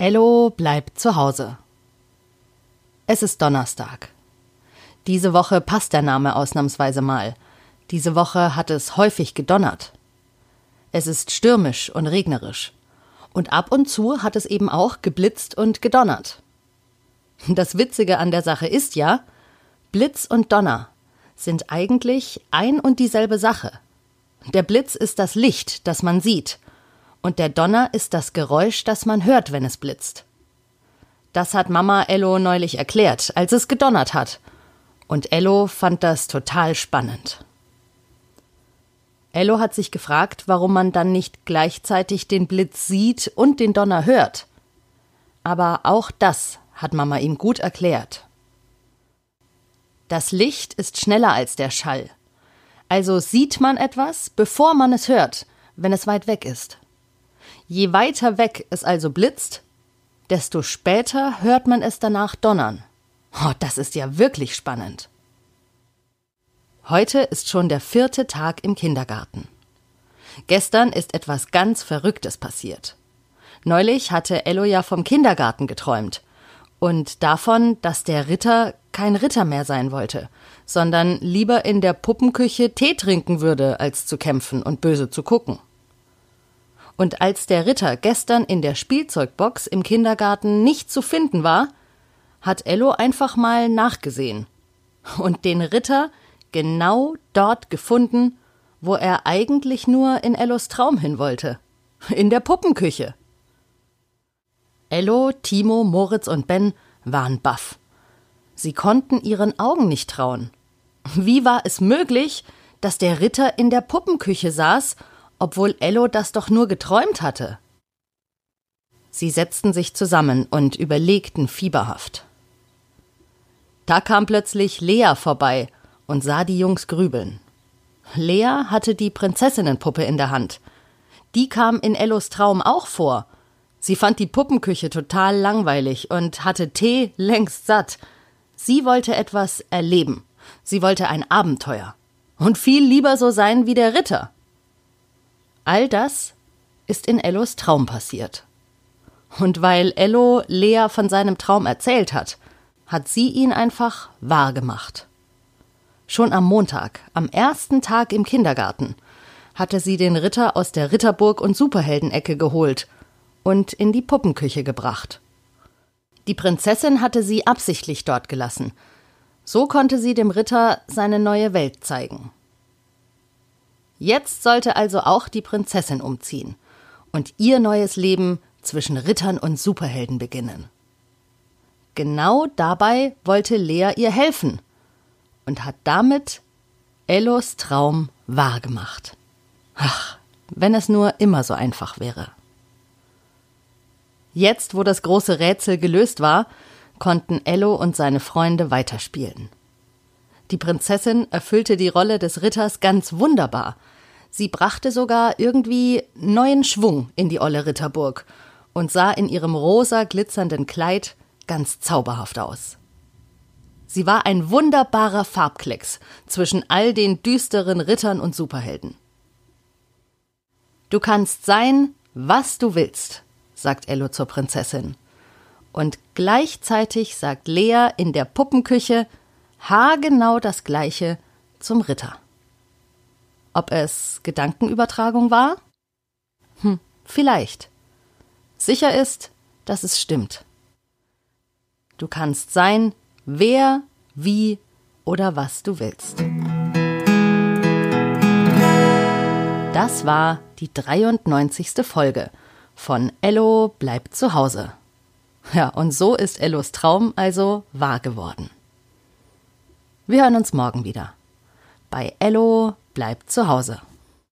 Ello bleibt zu Hause. Es ist Donnerstag. Diese Woche passt der Name ausnahmsweise mal. Diese Woche hat es häufig gedonnert. Es ist stürmisch und regnerisch. Und ab und zu hat es eben auch geblitzt und gedonnert. Das Witzige an der Sache ist ja, Blitz und Donner sind eigentlich ein und dieselbe Sache. Der Blitz ist das Licht, das man sieht, und der Donner ist das Geräusch, das man hört, wenn es blitzt. Das hat Mama Ello neulich erklärt, als es gedonnert hat. Und Ello fand das total spannend. Ello hat sich gefragt, warum man dann nicht gleichzeitig den Blitz sieht und den Donner hört. Aber auch das hat Mama ihm gut erklärt. Das Licht ist schneller als der Schall. Also sieht man etwas, bevor man es hört, wenn es weit weg ist. Je weiter weg es also blitzt, desto später hört man es danach donnern. Oh, das ist ja wirklich spannend. Heute ist schon der vierte Tag im Kindergarten. Gestern ist etwas ganz Verrücktes passiert. Neulich hatte Ello ja vom Kindergarten geträumt und davon, dass der Ritter kein Ritter mehr sein wollte, sondern lieber in der Puppenküche Tee trinken würde, als zu kämpfen und böse zu gucken. Und als der Ritter gestern in der Spielzeugbox im Kindergarten nicht zu finden war, hat Ello einfach mal nachgesehen und den Ritter genau dort gefunden, wo er eigentlich nur in Ellos Traum hin wollte. In der Puppenküche. Ello, Timo, Moritz und Ben waren baff. Sie konnten ihren Augen nicht trauen. Wie war es möglich, dass der Ritter in der Puppenküche saß, obwohl Ello das doch nur geträumt hatte? Sie setzten sich zusammen und überlegten fieberhaft. Da kam plötzlich Lea vorbei und sah die Jungs grübeln. Lea hatte die Prinzessinnenpuppe in der Hand. Die kam in Ellos Traum auch vor Sie fand die Puppenküche total langweilig und hatte Tee längst satt. Sie wollte etwas erleben. Sie wollte ein Abenteuer. Und viel lieber so sein wie der Ritter. All das ist in Ellos Traum passiert. Und weil Ello Lea von seinem Traum erzählt hat, hat sie ihn einfach wahr gemacht. Schon am Montag, am ersten Tag im Kindergarten, hatte sie den Ritter aus der Ritterburg und Superheldenecke geholt und in die Puppenküche gebracht. Die Prinzessin hatte sie absichtlich dort gelassen. So konnte sie dem Ritter seine neue Welt zeigen. Jetzt sollte also auch die Prinzessin umziehen und ihr neues Leben zwischen Rittern und Superhelden beginnen. Genau dabei wollte Lea ihr helfen und hat damit Ellos Traum wahrgemacht. Ach, wenn es nur immer so einfach wäre. Jetzt, wo das große Rätsel gelöst war, konnten Ello und seine Freunde weiterspielen. Die Prinzessin erfüllte die Rolle des Ritters ganz wunderbar. Sie brachte sogar irgendwie neuen Schwung in die olle Ritterburg und sah in ihrem rosa glitzernden Kleid ganz zauberhaft aus. Sie war ein wunderbarer Farbklecks zwischen all den düsteren Rittern und Superhelden. Du kannst sein, was du willst, sagt Ello zur Prinzessin. Und gleichzeitig sagt Lea in der Puppenküche haargenau das gleiche zum Ritter. Ob es Gedankenübertragung war? Hm, vielleicht. Sicher ist, dass es stimmt. Du kannst sein, wer, wie oder was du willst. Das war die 93. Folge von Ello bleibt zu Hause. Ja, und so ist Ellos Traum also wahr geworden. Wir hören uns morgen wieder. Bei Ello bleibt zu Hause.